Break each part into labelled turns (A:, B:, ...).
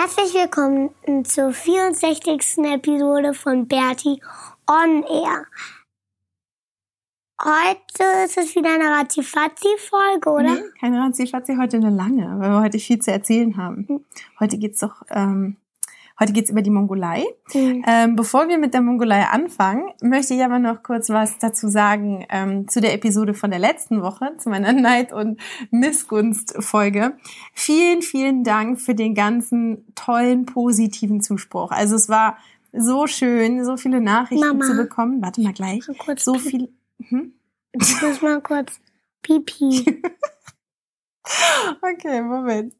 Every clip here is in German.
A: Herzlich willkommen zur 64. Episode von Bertie on Air. Heute ist es wieder eine Razzifatzi-Folge, oder?
B: Nee, keine Razzifatzi, heute eine lange, weil wir heute viel zu erzählen haben. Heute geht's doch, ähm, heute geht's über die Mongolei.
A: Mhm.
B: Ähm, bevor wir mit der Mongolei anfangen, möchte ich aber noch kurz was dazu sagen ähm, zu der Episode von der letzten Woche, zu meiner Neid- und Missgunst-Folge. Vielen, vielen Dank für den ganzen tollen, positiven Zuspruch. Also es war so schön, so viele Nachrichten
A: Mama.
B: zu bekommen. Warte mal gleich.
A: Mal kurz
B: So viel. Hm?
A: Ich muss mal kurz pipi.
B: Okay, Moment.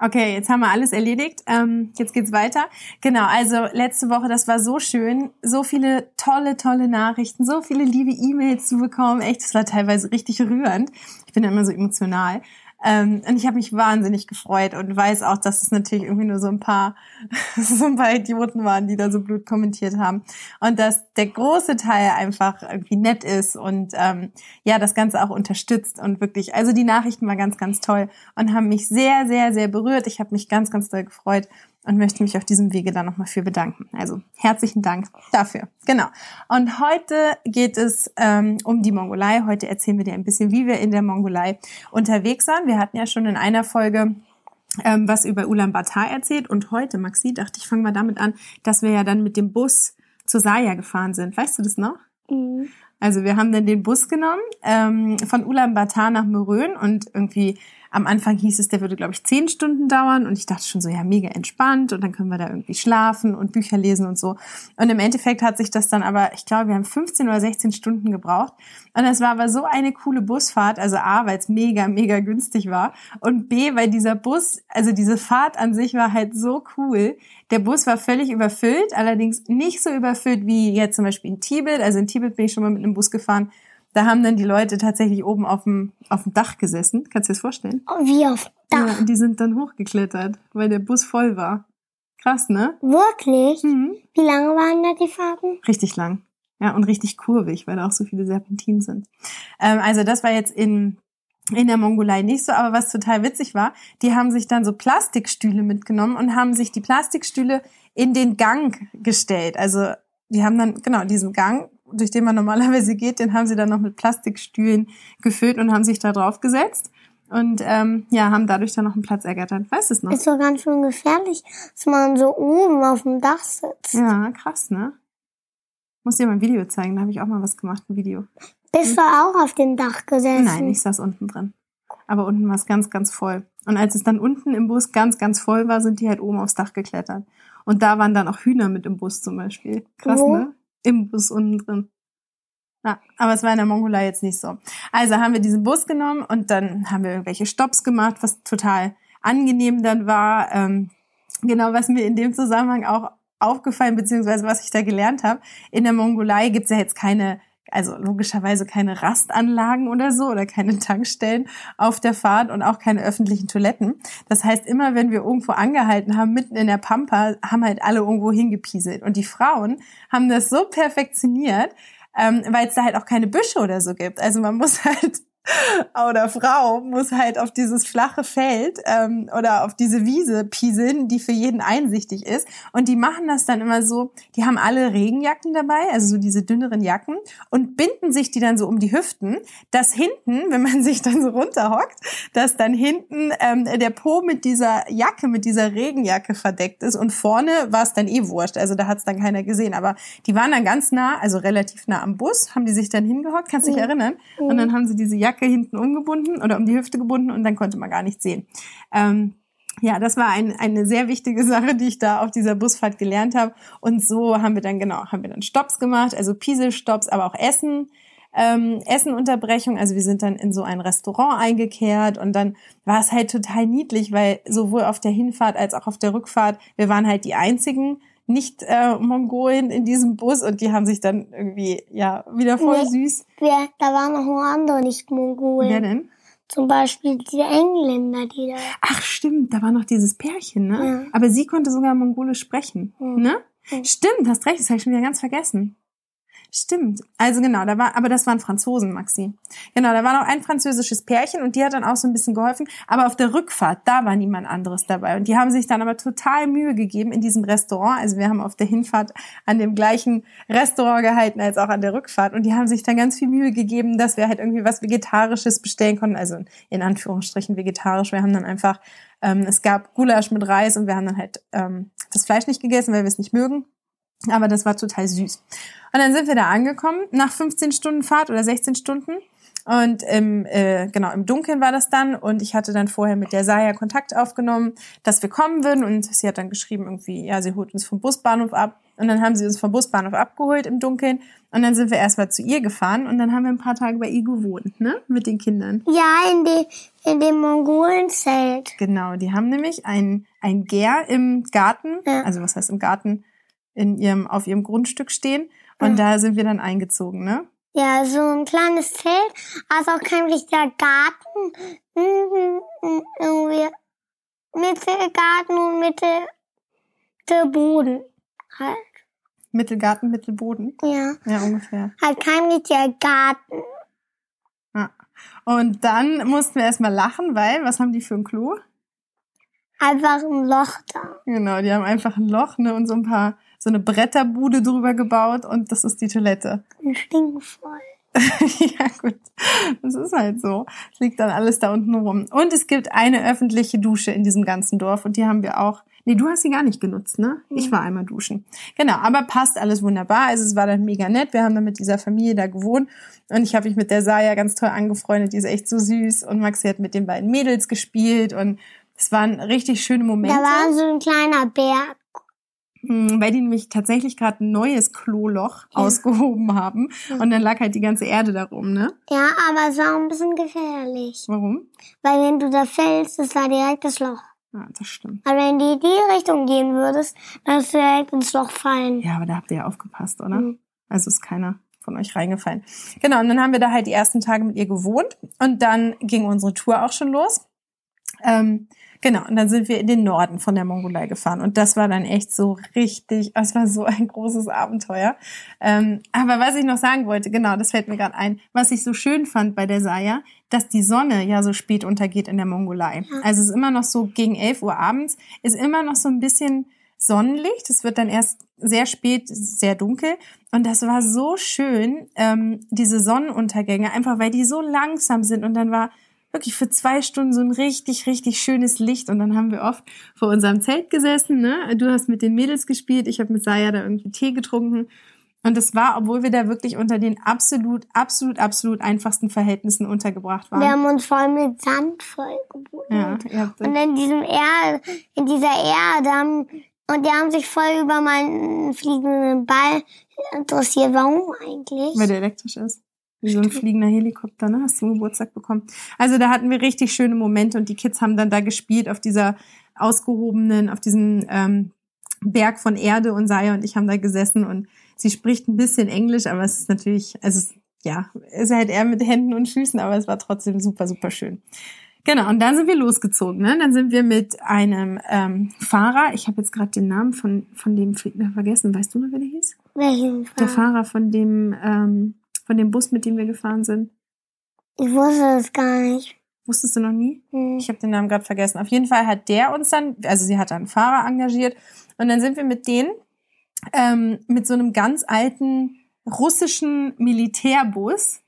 B: Okay, jetzt haben wir alles erledigt. Ähm, jetzt geht's weiter. Genau, also letzte Woche, das war so schön. So viele tolle, tolle Nachrichten, so viele liebe E-Mails zu bekommen. Echt, das war teilweise richtig rührend. Ich bin ja immer so emotional. Ähm, und ich habe mich wahnsinnig gefreut und weiß auch, dass es natürlich irgendwie nur so ein paar, so ein paar Idioten waren, die da so blöd kommentiert haben. Und dass der große Teil einfach irgendwie nett ist und ähm, ja, das Ganze auch unterstützt und wirklich, also die Nachrichten waren ganz, ganz toll und haben mich sehr, sehr, sehr berührt. Ich habe mich ganz, ganz doll gefreut und möchte mich auf diesem Wege da nochmal für bedanken. Also herzlichen Dank dafür. Genau. Und heute geht es ähm, um die Mongolei. Heute erzählen wir dir ein bisschen, wie wir in der Mongolei unterwegs waren. Wir hatten ja schon in einer Folge ähm, was über Ulaanbaatar erzählt und heute, Maxi, dachte ich, fange mal damit an, dass wir ja dann mit dem Bus zu Saya gefahren sind. Weißt du das noch?
A: Mhm.
B: Also wir haben dann den Bus genommen ähm, von Ulaanbaatar nach Morön und irgendwie am Anfang hieß es, der würde, glaube ich, zehn Stunden dauern und ich dachte schon so, ja, mega entspannt und dann können wir da irgendwie schlafen und Bücher lesen und so. Und im Endeffekt hat sich das dann aber, ich glaube, wir haben 15 oder 16 Stunden gebraucht und es war aber so eine coole Busfahrt, also A, weil es mega, mega günstig war und B, weil dieser Bus, also diese Fahrt an sich war halt so cool. Der Bus war völlig überfüllt, allerdings nicht so überfüllt wie jetzt zum Beispiel in Tibet. Also in Tibet bin ich schon mal mit einem Bus gefahren. Da haben dann die Leute tatsächlich oben auf dem, auf dem Dach gesessen. Kannst du dir das vorstellen?
A: Oh, Wie auf
B: Ja,
A: Dach.
B: und die sind dann hochgeklettert, weil der Bus voll war. Krass, ne?
A: Wirklich?
B: Mhm.
A: Wie lange waren da die Fahrten?
B: Richtig lang. Ja, und richtig kurvig, weil da auch so viele Serpentinen sind. Ähm, also das war jetzt in, in der Mongolei nicht so, aber was total witzig war, die haben sich dann so Plastikstühle mitgenommen und haben sich die Plastikstühle in den Gang gestellt. Also die haben dann, genau, diesen Gang, durch den man normalerweise geht, den haben sie dann noch mit Plastikstühlen gefüllt und haben sich da drauf gesetzt. Und ähm, ja, haben dadurch dann noch einen Platz ergattert. Weißt du es noch?
A: Ist doch ganz schön gefährlich, dass man so oben auf dem Dach sitzt.
B: Ja, krass, ne? Muss dir mal ein Video zeigen, da habe ich auch mal was gemacht, ein Video.
A: Bist du auch auf dem Dach gesessen?
B: Nein, ich saß unten drin. Aber unten war es ganz, ganz voll. Und als es dann unten im Bus ganz, ganz voll war, sind die halt oben aufs Dach geklettert. Und da waren dann auch Hühner mit im Bus zum Beispiel. Krass,
A: Wo?
B: ne? Im Bus unten drin. Ja, aber es war in der Mongolei jetzt nicht so. Also haben wir diesen Bus genommen und dann haben wir irgendwelche Stops gemacht, was total angenehm dann war. Ähm, genau, was mir in dem Zusammenhang auch aufgefallen, beziehungsweise was ich da gelernt habe. In der Mongolei gibt's ja jetzt keine, also logischerweise keine Rastanlagen oder so oder keine Tankstellen auf der Fahrt und auch keine öffentlichen Toiletten. Das heißt, immer wenn wir irgendwo angehalten haben, mitten in der Pampa, haben halt alle irgendwo hingepieselt. Und die Frauen haben das so perfektioniert, ähm, weil es da halt auch keine Büsche oder so gibt. Also man muss halt oder Frau muss halt auf dieses flache Feld ähm, oder auf diese Wiese pieseln, die für jeden einsichtig ist. Und die machen das dann immer so, die haben alle Regenjacken dabei, also so diese dünneren Jacken, und binden sich die dann so um die Hüften, dass hinten, wenn man sich dann so runterhockt, dass dann hinten ähm, der Po mit dieser Jacke, mit dieser Regenjacke verdeckt ist und vorne war es dann eh wurscht. Also da hat es dann keiner gesehen. Aber die waren dann ganz nah, also relativ nah am Bus, haben die sich dann hingehockt, kannst du dich erinnern? Und dann haben sie diese Jacke Jacke hinten umgebunden oder um die Hüfte gebunden und dann konnte man gar nichts sehen. Ähm, ja, das war ein, eine sehr wichtige Sache, die ich da auf dieser Busfahrt gelernt habe. Und so haben wir dann genau, haben wir dann Stops gemacht, also Pieselstops, aber auch Essen ähm, Essenunterbrechung. Also wir sind dann in so ein Restaurant eingekehrt und dann war es halt total niedlich, weil sowohl auf der Hinfahrt als auch auf der Rückfahrt, wir waren halt die einzigen nicht äh, Mongolen in diesem Bus und die haben sich dann irgendwie ja wieder voll nee, süß.
A: Wer, da waren noch andere nicht Mongolen.
B: Wer denn?
A: Zum Beispiel die Engländer, die da.
B: Ach stimmt, da war noch dieses Pärchen, ne? Ja. Aber sie konnte sogar Mongolisch sprechen, mhm. ne? Mhm. Stimmt, hast recht, das habe ich schon wieder ganz vergessen. Stimmt. Also genau, da war, aber das waren Franzosen, Maxi. Genau, da war noch ein französisches Pärchen und die hat dann auch so ein bisschen geholfen. Aber auf der Rückfahrt, da war niemand anderes dabei. Und die haben sich dann aber total Mühe gegeben in diesem Restaurant. Also wir haben auf der Hinfahrt an dem gleichen Restaurant gehalten als auch an der Rückfahrt. Und die haben sich dann ganz viel Mühe gegeben, dass wir halt irgendwie was Vegetarisches bestellen konnten. Also in Anführungsstrichen vegetarisch. Wir haben dann einfach, ähm, es gab Gulasch mit Reis und wir haben dann halt ähm, das Fleisch nicht gegessen, weil wir es nicht mögen. Aber das war total süß. Und dann sind wir da angekommen, nach 15 Stunden Fahrt oder 16 Stunden. Und im, äh, genau, im Dunkeln war das dann. Und ich hatte dann vorher mit der Saya Kontakt aufgenommen, dass wir kommen würden. Und sie hat dann geschrieben, irgendwie, ja, sie holt uns vom Busbahnhof ab. Und dann haben sie uns vom Busbahnhof abgeholt im Dunkeln. Und dann sind wir erstmal zu ihr gefahren. Und dann haben wir ein paar Tage bei ihr gewohnt, ne? Mit den Kindern.
A: Ja, in, die, in dem Mongolenzelt.
B: Genau, die haben nämlich ein, ein Gär im Garten. Ja. Also was heißt im Garten? In ihrem, auf ihrem Grundstück stehen. Und mhm. da sind wir dann eingezogen, ne?
A: Ja, so ein kleines Zelt, also auch kein richtiger Garten. Irgendwie Mittelgarten und Mittelboden halt.
B: Mittelgarten, Mittelboden?
A: Ja.
B: Ja, ungefähr.
A: Halt kein richtiger Garten.
B: Ja. Und dann mussten wir erstmal lachen, weil, was haben die für ein Klo?
A: einfach ein Loch da.
B: Genau, die haben einfach ein Loch ne, und so ein paar, so eine Bretterbude drüber gebaut und das ist die Toilette.
A: Und stinkvoll.
B: ja, gut. Das ist halt so. Es liegt dann alles da unten rum. Und es gibt eine öffentliche Dusche in diesem ganzen Dorf und die haben wir auch. Nee, du hast sie gar nicht genutzt, ne? Ich war einmal duschen. Genau, aber passt alles wunderbar. Also es war dann mega nett. Wir haben dann mit dieser Familie da gewohnt und ich habe mich mit der Saya ganz toll angefreundet. Die ist echt so süß und Maxi hat mit den beiden Mädels gespielt und es waren richtig schöne Momente.
A: Da war so ein kleiner Berg.
B: Hm, weil die nämlich tatsächlich gerade ein neues Kloloch ja. ausgehoben haben. Und dann lag halt die ganze Erde darum, ne?
A: Ja, aber es war ein bisschen gefährlich.
B: Warum?
A: Weil wenn du da fällst, ist da direkt das Loch.
B: Ja, das stimmt.
A: Aber wenn du in die Richtung gehen würdest, dann würdest du direkt ins Loch fallen.
B: Ja, aber da habt ihr ja aufgepasst, oder? Mhm. Also ist keiner von euch reingefallen. Genau, und dann haben wir da halt die ersten Tage mit ihr gewohnt. Und dann ging unsere Tour auch schon los. Ähm, Genau, und dann sind wir in den Norden von der Mongolei gefahren. Und das war dann echt so richtig, es war so ein großes Abenteuer. Ähm, aber was ich noch sagen wollte, genau, das fällt mir gerade ein, was ich so schön fand bei der Saya, dass die Sonne ja so spät untergeht in der Mongolei. Also es ist immer noch so gegen 11 Uhr abends, ist immer noch so ein bisschen Sonnenlicht. Es wird dann erst sehr spät, sehr dunkel. Und das war so schön, ähm, diese Sonnenuntergänge, einfach weil die so langsam sind. Und dann war wirklich für zwei Stunden so ein richtig, richtig schönes Licht. Und dann haben wir oft vor unserem Zelt gesessen. Ne? Du hast mit den Mädels gespielt, ich habe mit Saya da irgendwie Tee getrunken. Und das war, obwohl wir da wirklich unter den absolut, absolut, absolut einfachsten Verhältnissen untergebracht waren.
A: Wir haben uns voll mit Sand vollgebunden. Ja, und in diesem Erde, in dieser Erde haben, und die haben sich voll über meinen fliegenden Ball interessiert. Warum eigentlich?
B: Weil der elektrisch ist. Wie so ein fliegender Helikopter, ne? Hast du Geburtstag bekommen. Also da hatten wir richtig schöne Momente und die Kids haben dann da gespielt auf dieser ausgehobenen, auf diesem ähm, Berg von Erde und Saya und ich haben da gesessen und sie spricht ein bisschen Englisch, aber es ist natürlich, also es, ja, ist halt eher mit Händen und Füßen, aber es war trotzdem super, super schön. Genau, und dann sind wir losgezogen. Ne? Dann sind wir mit einem ähm, Fahrer, ich habe jetzt gerade den Namen von, von dem Flieger vergessen, weißt du noch, wer der hieß?
A: Welchen
B: Fahrer? Der Fahrer von dem ähm, von dem Bus, mit dem wir gefahren sind?
A: Ich wusste es gar nicht.
B: Wusstest du noch nie?
A: Hm.
B: Ich habe den Namen gerade vergessen. Auf jeden Fall hat der uns dann, also sie hat einen Fahrer engagiert und dann sind wir mit denen ähm, mit so einem ganz alten russischen Militärbus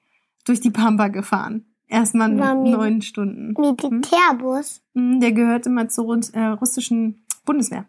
B: durch die Pampa gefahren. Erstmal neun Stunden.
A: Militärbus?
B: Hm? Der gehört immer zur äh, russischen Bundeswehr.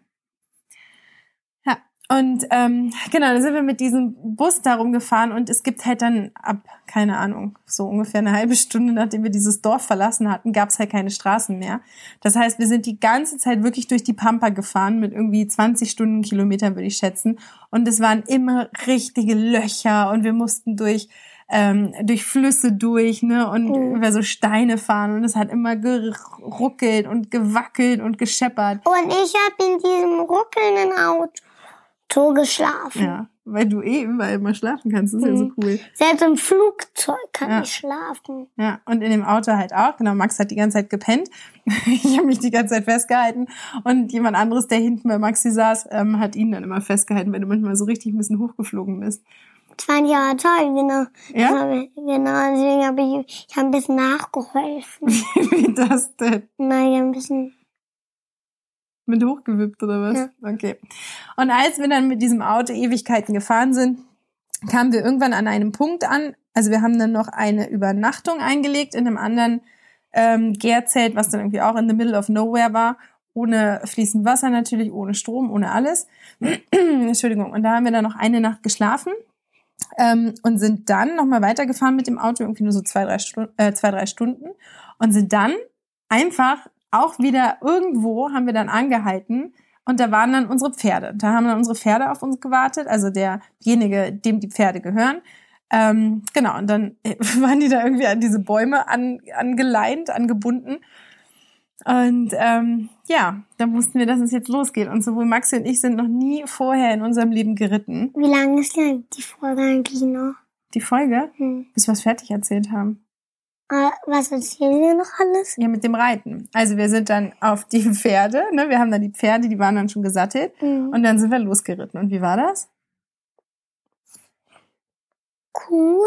B: Und ähm, genau, dann sind wir mit diesem Bus darum gefahren und es gibt halt dann ab, keine Ahnung, so ungefähr eine halbe Stunde, nachdem wir dieses Dorf verlassen hatten, gab es halt keine Straßen mehr. Das heißt, wir sind die ganze Zeit wirklich durch die Pampa gefahren mit irgendwie 20 Stundenkilometern, würde ich schätzen. Und es waren immer richtige Löcher und wir mussten durch ähm, durch Flüsse durch, ne, und mhm. über so Steine fahren und es hat immer geruckelt und gewackelt und gescheppert.
A: Und ich habe in diesem ruckelnden Auto geschlafen.
B: Ja, weil du eh überall immer schlafen kannst, das ist mhm. ja so mhm. cool.
A: Selbst im Flugzeug kann ja. ich schlafen.
B: Ja, und in dem Auto halt auch. Genau, Max hat die ganze Zeit gepennt. ich habe mich die ganze Zeit festgehalten und jemand anderes, der hinten bei Maxi saß, ähm, hat ihn dann immer festgehalten, wenn du manchmal so richtig ein bisschen hochgeflogen bist.
A: Das fand ich aber toll, genau. Ja? Genau, deswegen habe ich, ich hab ein bisschen nachgeholfen.
B: Wie das denn?
A: Nein, ein bisschen.
B: Mit hochgewippt oder was? Ja. Okay. Und als wir dann mit diesem Auto Ewigkeiten gefahren sind, kamen wir irgendwann an einem Punkt an. Also wir haben dann noch eine Übernachtung eingelegt in einem anderen ähm, Gärzelt, was dann irgendwie auch in the middle of nowhere war. Ohne fließend Wasser natürlich, ohne Strom, ohne alles. Entschuldigung. Und da haben wir dann noch eine Nacht geschlafen ähm, und sind dann nochmal weitergefahren mit dem Auto, irgendwie nur so zwei drei, Stunden, äh, zwei, drei Stunden und sind dann einfach auch wieder irgendwo, haben wir dann angehalten und da waren dann unsere Pferde. Da haben dann unsere Pferde auf uns gewartet, also derjenige, dem die Pferde gehören. Ähm, genau, und dann waren die da irgendwie an diese Bäume an, angeleint, angebunden. Und ähm, ja, da mussten wir, dass es jetzt losgeht. Und sowohl Maxi und ich sind noch nie vorher in unserem Leben geritten.
A: Wie lange ist denn die Folge eigentlich noch?
B: Die Folge? Hm. Bis wir es fertig erzählt haben.
A: Uh, was erzählen wir noch alles?
B: Ja, mit dem Reiten. Also wir sind dann auf die Pferde, ne? Wir haben dann die Pferde, die waren dann schon gesattelt. Mhm. Und dann sind wir losgeritten. Und wie war das?
A: Cool.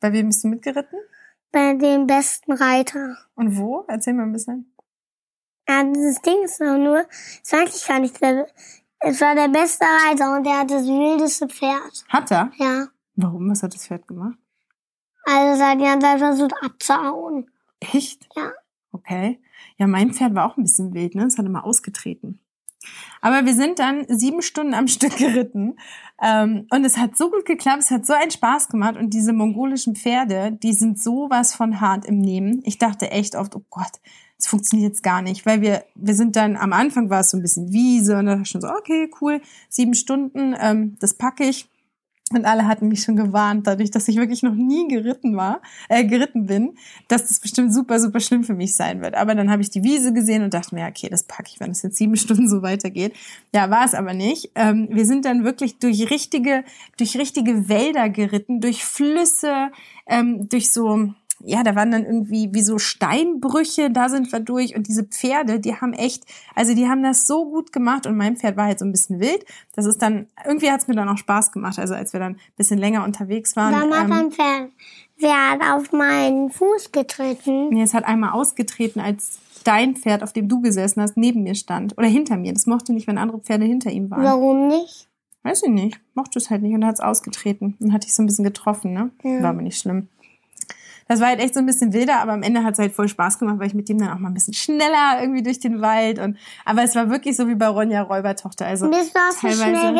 B: Bei wem bist du mitgeritten?
A: Bei dem besten Reiter.
B: Und wo? Erzähl mal ein bisschen.
A: Ja, dieses Ding ist doch nur, das weiß ich gar nicht, es war der beste Reiter und der hat das wildeste Pferd.
B: Hat er?
A: Ja.
B: Warum? Was hat das Pferd gemacht?
A: Also die ganze Zeit versucht abzuhauen.
B: Echt?
A: Ja.
B: Okay. Ja, mein Pferd war auch ein bisschen wild, ne? Es hat immer ausgetreten. Aber wir sind dann sieben Stunden am Stück geritten. Ähm, und es hat so gut geklappt, es hat so einen Spaß gemacht. Und diese mongolischen Pferde, die sind sowas von hart im Nehmen. Ich dachte echt oft, oh Gott, es funktioniert jetzt gar nicht, weil wir, wir sind dann, am Anfang war es so ein bisschen Wiese und dann schon so, okay, cool, sieben Stunden, ähm, das packe ich. Und alle hatten mich schon gewarnt, dadurch, dass ich wirklich noch nie geritten war, äh, geritten bin, dass das bestimmt super, super schlimm für mich sein wird. Aber dann habe ich die Wiese gesehen und dachte mir, okay, das packe ich, wenn es jetzt sieben Stunden so weitergeht. Ja, war es aber nicht. Ähm, wir sind dann wirklich durch richtige, durch richtige Wälder geritten, durch Flüsse, ähm, durch so, ja, da waren dann irgendwie wie so Steinbrüche, da sind wir durch und diese Pferde, die haben echt, also die haben das so gut gemacht und mein Pferd war halt so ein bisschen wild. Das ist dann, irgendwie hat es mir dann auch Spaß gemacht, also als wir dann ein bisschen länger unterwegs waren.
A: Hat ähm, ein Pferd, hat auf meinen Fuß getreten?
B: Nee, es hat einmal ausgetreten, als dein Pferd, auf dem du gesessen hast, neben mir stand oder hinter mir. Das mochte nicht, wenn andere Pferde hinter ihm waren.
A: Warum nicht?
B: Weiß ich nicht. Mochte es halt nicht und hat es ausgetreten und hat dich so ein bisschen getroffen, ne? Ja. War aber nicht schlimm. Das war halt echt so ein bisschen wilder, aber am Ende hat es halt voll Spaß gemacht, weil ich mit dem dann auch mal ein bisschen schneller irgendwie durch den Wald und aber es war wirklich so wie bei Ronja Räubertochter. Also
A: bist du auch so schnell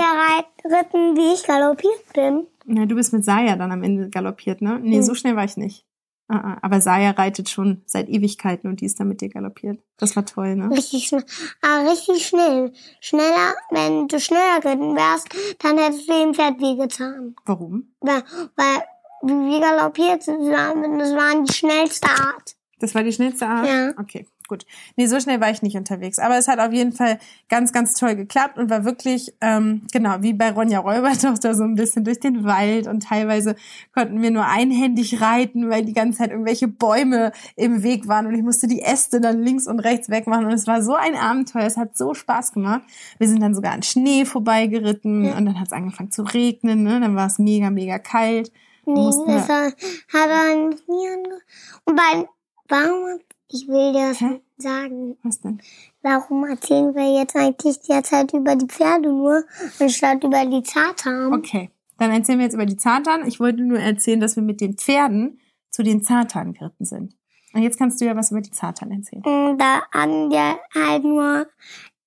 A: geritten, wie ich galoppiert bin?
B: Na, du bist mit Saya dann am Ende galoppiert, ne? Nee, hm. so schnell war ich nicht. Uh -uh. Aber Saya reitet schon seit Ewigkeiten und die ist dann mit dir galoppiert. Das war toll, ne?
A: Richtig schnell. Ah, richtig schnell. Schneller, wenn du schneller geritten wärst, dann hättest du dem Pferd wehgetan.
B: Warum?
A: Weil, weil wie galoppiert zusammen. Das war die schnellste Art.
B: Das war die schnellste Art?
A: Ja.
B: Okay, gut. Nee, so schnell war ich nicht unterwegs. Aber es hat auf jeden Fall ganz, ganz toll geklappt und war wirklich, ähm, genau, wie bei Ronja Räubertochter so ein bisschen durch den Wald und teilweise konnten wir nur einhändig reiten, weil die ganze Zeit irgendwelche Bäume im Weg waren und ich musste die Äste dann links und rechts wegmachen und es war so ein Abenteuer. Es hat so Spaß gemacht. Wir sind dann sogar an Schnee vorbeigeritten ja. und dann hat es angefangen zu regnen, ne? Dann war es mega, mega kalt.
A: Nee, das war, hat er nie ange Und bei, warum, ich will dir das Hä? sagen.
B: Was denn?
A: Warum erzählen wir jetzt eigentlich derzeit über die Pferde nur, anstatt über die Zartan?
B: Okay, dann erzählen wir jetzt über die Zartan. Ich wollte nur erzählen, dass wir mit den Pferden zu den Zartan geritten sind. Und jetzt kannst du ja was über die Zartan erzählen.
A: Mm, da haben wir halt nur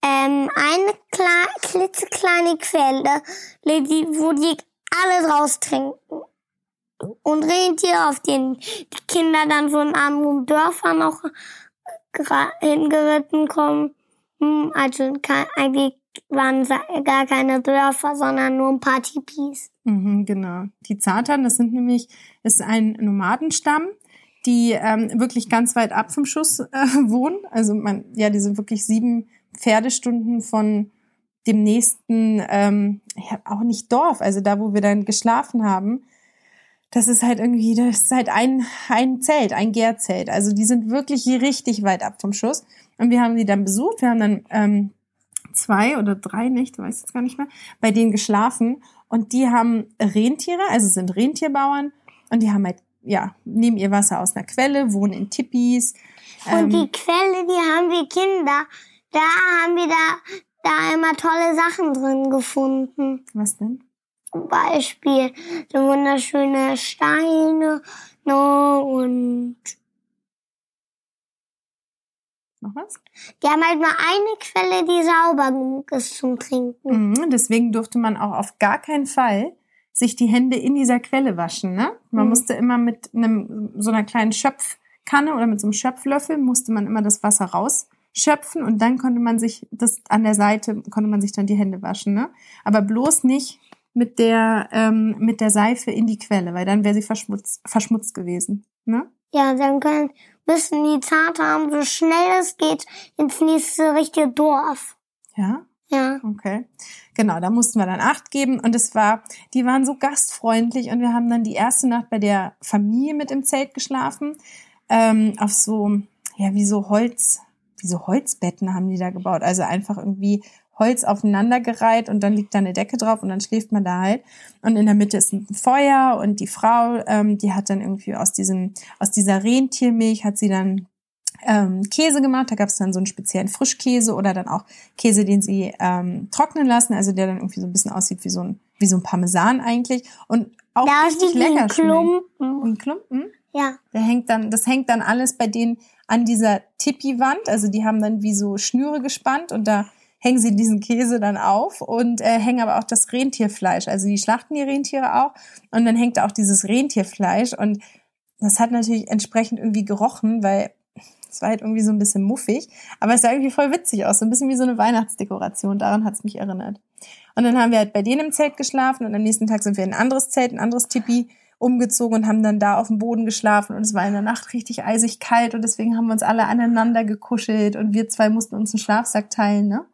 A: ähm, eine klitzekleine Quelle, wo die alles raustrinken. Und Rentier, auf denen die Kinder dann von armen Dörfern noch hingeritten kommen. Hm, also eigentlich waren gar keine Dörfer, sondern nur ein paar Tipis.
B: Mhm, genau. Die Zartan, das sind nämlich, ist ein Nomadenstamm, die ähm, wirklich ganz weit ab vom Schuss äh, wohnen. Also man, ja, die sind wirklich sieben Pferdestunden von dem nächsten, ähm, ja, auch nicht Dorf, also da, wo wir dann geschlafen haben. Das ist halt irgendwie, das ist halt ein, ein Zelt, ein Gärzelt. Also die sind wirklich richtig weit ab vom Schuss. Und wir haben die dann besucht. Wir haben dann ähm, zwei oder drei Nächte, weiß ich jetzt gar nicht mehr, bei denen geschlafen. Und die haben Rentiere, also sind Rentierbauern. Und die haben halt, ja, nehmen ihr Wasser aus einer Quelle, wohnen in Tippis.
A: Und die ähm, Quelle, die haben wir Kinder. Da haben wir da, da immer tolle Sachen drin gefunden.
B: Was denn?
A: Zum Beispiel so wunderschöne Steine no, und
B: noch was?
A: Die haben halt nur eine Quelle, die sauber genug ist zum Trinken.
B: Mhm, deswegen durfte man auch auf gar keinen Fall sich die Hände in dieser Quelle waschen. Ne? Man mhm. musste immer mit einem so einer kleinen Schöpfkanne oder mit so einem Schöpflöffel musste man immer das Wasser rausschöpfen und dann konnte man sich das an der Seite konnte man sich dann die Hände waschen. Ne? Aber bloß nicht mit der ähm, mit der Seife in die Quelle, weil dann wäre sie verschmutzt, verschmutzt gewesen. Ne?
A: Ja, dann können müssen die haben, so schnell es geht, ins nächste richtige Dorf.
B: Ja?
A: Ja.
B: Okay. Genau, da mussten wir dann Acht geben und es war, die waren so gastfreundlich und wir haben dann die erste Nacht bei der Familie mit im Zelt geschlafen. Ähm, auf so, ja, wie so Holz, wie so Holzbetten haben die da gebaut. Also einfach irgendwie Holz aufeinandergereiht und dann liegt da eine Decke drauf und dann schläft man da halt. Und in der Mitte ist ein Feuer und die Frau, ähm, die hat dann irgendwie aus diesem, aus dieser Rentiermilch hat sie dann ähm, Käse gemacht. Da gab es dann so einen speziellen Frischkäse oder dann auch Käse, den sie ähm, trocknen lassen, also der dann irgendwie so ein bisschen aussieht wie so ein, wie so ein Parmesan eigentlich. Und auch
A: da
B: richtig lecker
A: Klumpen.
B: Ein Klumpen?
A: Ja.
B: Der hängt dann, das hängt dann alles bei denen an dieser Tippi-Wand. Also die haben dann wie so Schnüre gespannt und da hängen sie diesen Käse dann auf und äh, hängen aber auch das Rentierfleisch. Also die schlachten die Rentiere auch und dann hängt auch dieses Rentierfleisch und das hat natürlich entsprechend irgendwie gerochen, weil es war halt irgendwie so ein bisschen muffig, aber es sah irgendwie voll witzig aus, so ein bisschen wie so eine Weihnachtsdekoration. Daran hat es mich erinnert. Und dann haben wir halt bei denen im Zelt geschlafen und am nächsten Tag sind wir in ein anderes Zelt, ein anderes Tipi umgezogen und haben dann da auf dem Boden geschlafen und es war in der Nacht richtig eisig kalt und deswegen haben wir uns alle aneinander gekuschelt und wir zwei mussten uns einen Schlafsack teilen, ne?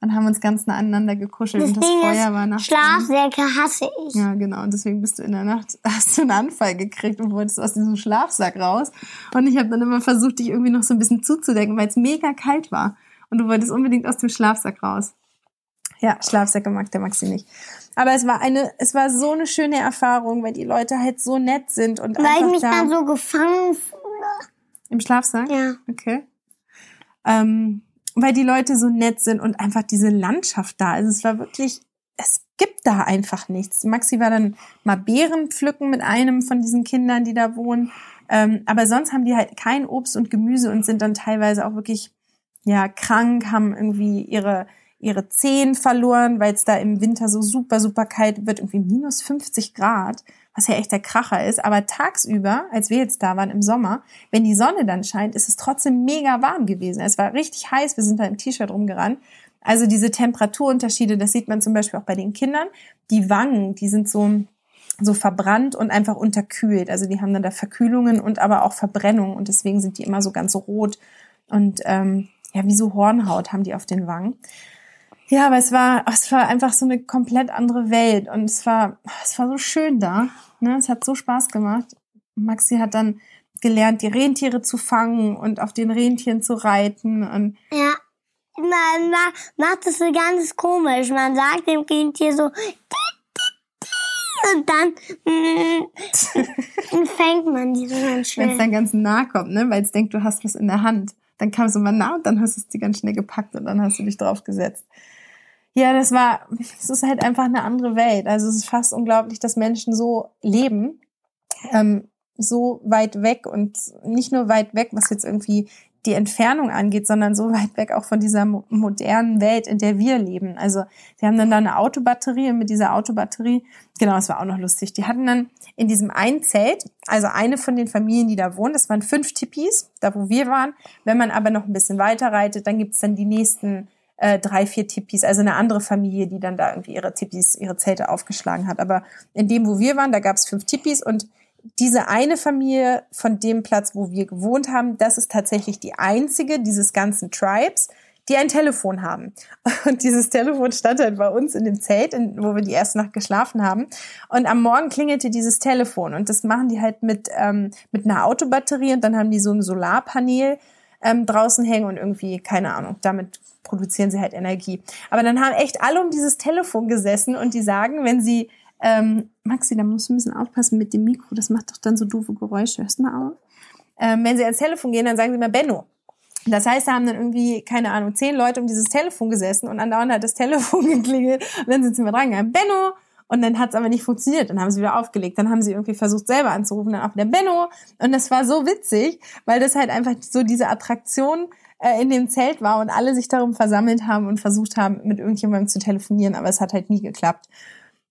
B: Und haben uns ganz nah aneinander gekuschelt
A: das
B: und das Feuer war nachts.
A: Schlafsäcke hasse ich.
B: Ja, genau. Und deswegen bist du in der Nacht, hast du einen Anfall gekriegt und wolltest aus diesem Schlafsack raus. Und ich habe dann immer versucht, dich irgendwie noch so ein bisschen zuzudecken, weil es mega kalt war. Und du wolltest unbedingt aus dem Schlafsack raus. Ja, Schlafsäcke mag der Maxi nicht. Aber es war eine, es war so eine schöne Erfahrung, weil die Leute halt so nett sind und
A: weil
B: einfach
A: ich mich
B: da
A: dann so gefangen fühle.
B: Im Schlafsack?
A: Ja.
B: Okay. Ähm, weil die Leute so nett sind und einfach diese Landschaft da ist. Es war wirklich, es gibt da einfach nichts. Maxi war dann mal Beeren pflücken mit einem von diesen Kindern, die da wohnen. Ähm, aber sonst haben die halt kein Obst und Gemüse und sind dann teilweise auch wirklich, ja, krank, haben irgendwie ihre, ihre Zehen verloren, weil es da im Winter so super, super kalt wird, irgendwie minus 50 Grad was ja echt der Kracher ist. Aber tagsüber, als wir jetzt da waren im Sommer, wenn die Sonne dann scheint, ist es trotzdem mega warm gewesen. Es war richtig heiß, wir sind da im T-Shirt rumgerannt. Also diese Temperaturunterschiede, das sieht man zum Beispiel auch bei den Kindern. Die Wangen, die sind so, so verbrannt und einfach unterkühlt. Also die haben dann da Verkühlungen und aber auch Verbrennungen und deswegen sind die immer so ganz rot und ähm, ja, wie so Hornhaut haben die auf den Wangen. Ja, aber es war, es war einfach so eine komplett andere Welt und es war, es war so schön da. Ne? Es hat so Spaß gemacht. Maxi hat dann gelernt, die Rentiere zu fangen und auf den Rentieren zu reiten und
A: ja. Man macht das so ganz komisch. Man sagt dem Rentier so und dann mm, fängt man die so ganz schnell.
B: Wenn es dann ganz nah kommt, ne? weil es denkt, du hast was in der Hand. Dann kam es immer nah und dann hast du es die ganz schnell gepackt und dann hast du dich draufgesetzt. Ja, das war, es ist halt einfach eine andere Welt. Also es ist fast unglaublich, dass Menschen so leben, ähm, so weit weg und nicht nur weit weg, was jetzt irgendwie die Entfernung angeht, sondern so weit weg auch von dieser modernen Welt, in der wir leben. Also die haben dann da eine Autobatterie und mit dieser Autobatterie, genau, das war auch noch lustig, die hatten dann in diesem einen Zelt, also eine von den Familien, die da wohnen, das waren fünf Tipis, da wo wir waren. Wenn man aber noch ein bisschen weiter reitet, dann gibt's dann die nächsten äh, drei, vier Tipis, also eine andere Familie, die dann da irgendwie ihre Tipis, ihre Zelte aufgeschlagen hat. Aber in dem, wo wir waren, da gab's fünf Tipis und diese eine Familie von dem Platz, wo wir gewohnt haben, das ist tatsächlich die einzige dieses ganzen Tribes, die ein Telefon haben. Und dieses Telefon stand halt bei uns in dem Zelt, in, wo wir die erste Nacht geschlafen haben. Und am Morgen klingelte dieses Telefon. Und das machen die halt mit, ähm, mit einer Autobatterie und dann haben die so ein Solarpanel ähm, draußen hängen und irgendwie, keine Ahnung, damit produzieren sie halt Energie. Aber dann haben echt alle um dieses Telefon gesessen und die sagen, wenn sie ähm, Maxi, da musst du ein bisschen aufpassen mit dem Mikro, das macht doch dann so doofe Geräusche. Hörst du mal auf? Ähm, wenn sie ans Telefon gehen, dann sagen sie mal Benno. Das heißt, da haben dann irgendwie, keine Ahnung, zehn Leute um dieses Telefon gesessen und andauernd hat das Telefon geklingelt und dann sind sie mal dran gegangen, Benno! Und dann hat es aber nicht funktioniert. Dann haben sie wieder aufgelegt. Dann haben sie irgendwie versucht, selber anzurufen, dann auch wieder Benno. Und das war so witzig, weil das halt einfach so diese Attraktion äh, in dem Zelt war und alle sich darum versammelt haben und versucht haben, mit irgendjemandem zu telefonieren, aber es hat halt nie geklappt.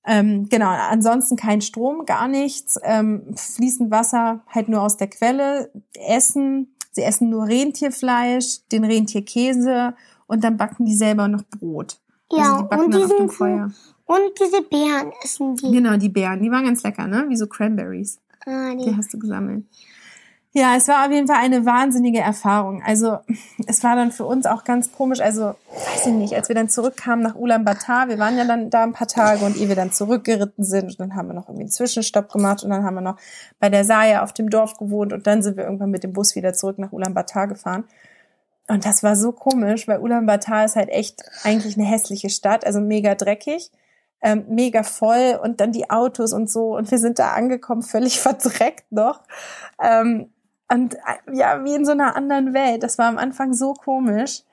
B: Ähm, genau, ansonsten kein Strom, gar nichts, ähm, fließend Wasser halt nur aus der Quelle, Essen, sie essen nur Rentierfleisch, den Rentierkäse und dann backen die selber noch Brot.
A: Ja, also die und, diesen, und diese Beeren essen die.
B: Genau, die Beeren, die waren ganz lecker, ne? Wie so Cranberries. Ah, die. die hast du gesammelt. Ja, es war auf jeden Fall eine wahnsinnige Erfahrung. Also es war dann für uns auch ganz komisch. Also weiß ich nicht, als wir dann zurückkamen nach Ulaanbaatar, wir waren ja dann da ein paar Tage und ehe wir dann zurückgeritten sind, und dann haben wir noch irgendwie einen Zwischenstopp gemacht und dann haben wir noch bei der Saya auf dem Dorf gewohnt und dann sind wir irgendwann mit dem Bus wieder zurück nach Ulaanbaatar gefahren. Und das war so komisch, weil Ulaanbaatar ist halt echt eigentlich eine hässliche Stadt, also mega dreckig. Ähm, mega voll und dann die Autos und so und wir sind da angekommen, völlig verdreckt noch. Ähm, und äh, ja, wie in so einer anderen Welt. Das war am Anfang so komisch.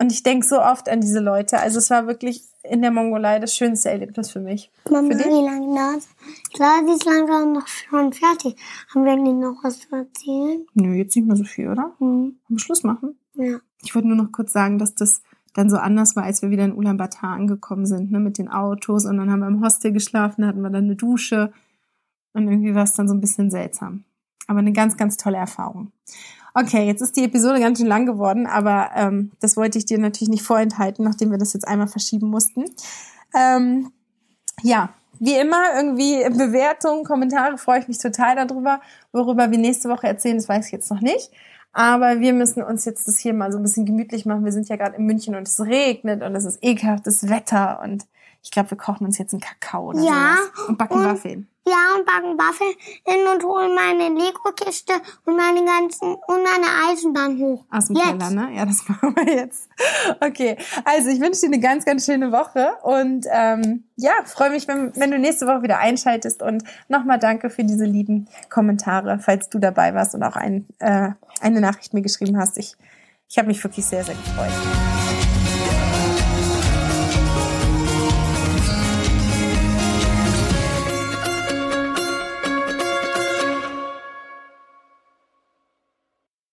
B: Und ich denke so oft an diese Leute. Also es war wirklich in der Mongolei das schönste Erlebnis für mich.
A: Mama, für wie lange dauert Klar, die ist langsam noch schon fertig. Haben wir denn noch was zu erzählen?
B: Nö, jetzt nicht mehr so viel, oder? Mhm. Wollen wir Schluss machen?
A: Ja.
B: Ich wollte nur noch kurz sagen, dass das dann so anders war, als wir wieder in Ulaanbaatar angekommen sind, ne, mit den Autos. Und dann haben wir im Hostel geschlafen, hatten wir dann eine Dusche. Und irgendwie war es dann so ein bisschen seltsam. Aber eine ganz, ganz tolle Erfahrung. Okay, jetzt ist die Episode ganz schön lang geworden, aber ähm, das wollte ich dir natürlich nicht vorenthalten, nachdem wir das jetzt einmal verschieben mussten. Ähm, ja, wie immer, irgendwie Bewertungen, Kommentare freue ich mich total darüber. Worüber wir nächste Woche erzählen, das weiß ich jetzt noch nicht. Aber wir müssen uns jetzt das hier mal so ein bisschen gemütlich machen. Wir sind ja gerade in München und es regnet und es ist ekelhaftes Wetter und ich glaube, wir kochen uns jetzt einen Kakao oder ja, sowas und backen und, Waffeln.
A: Ja, und backen Waffeln und holen meine Lego-Kiste und meine ganzen und meine Eisenbahn hoch.
B: Aus dem jetzt. Keller, ne? Ja, das machen wir jetzt. Okay, also ich wünsche dir eine ganz, ganz schöne Woche und ähm, ja, freue mich, wenn, wenn du nächste Woche wieder einschaltest und nochmal danke für diese lieben Kommentare, falls du dabei warst und auch ein, äh, eine Nachricht mir geschrieben hast. Ich, ich habe mich wirklich sehr, sehr gefreut.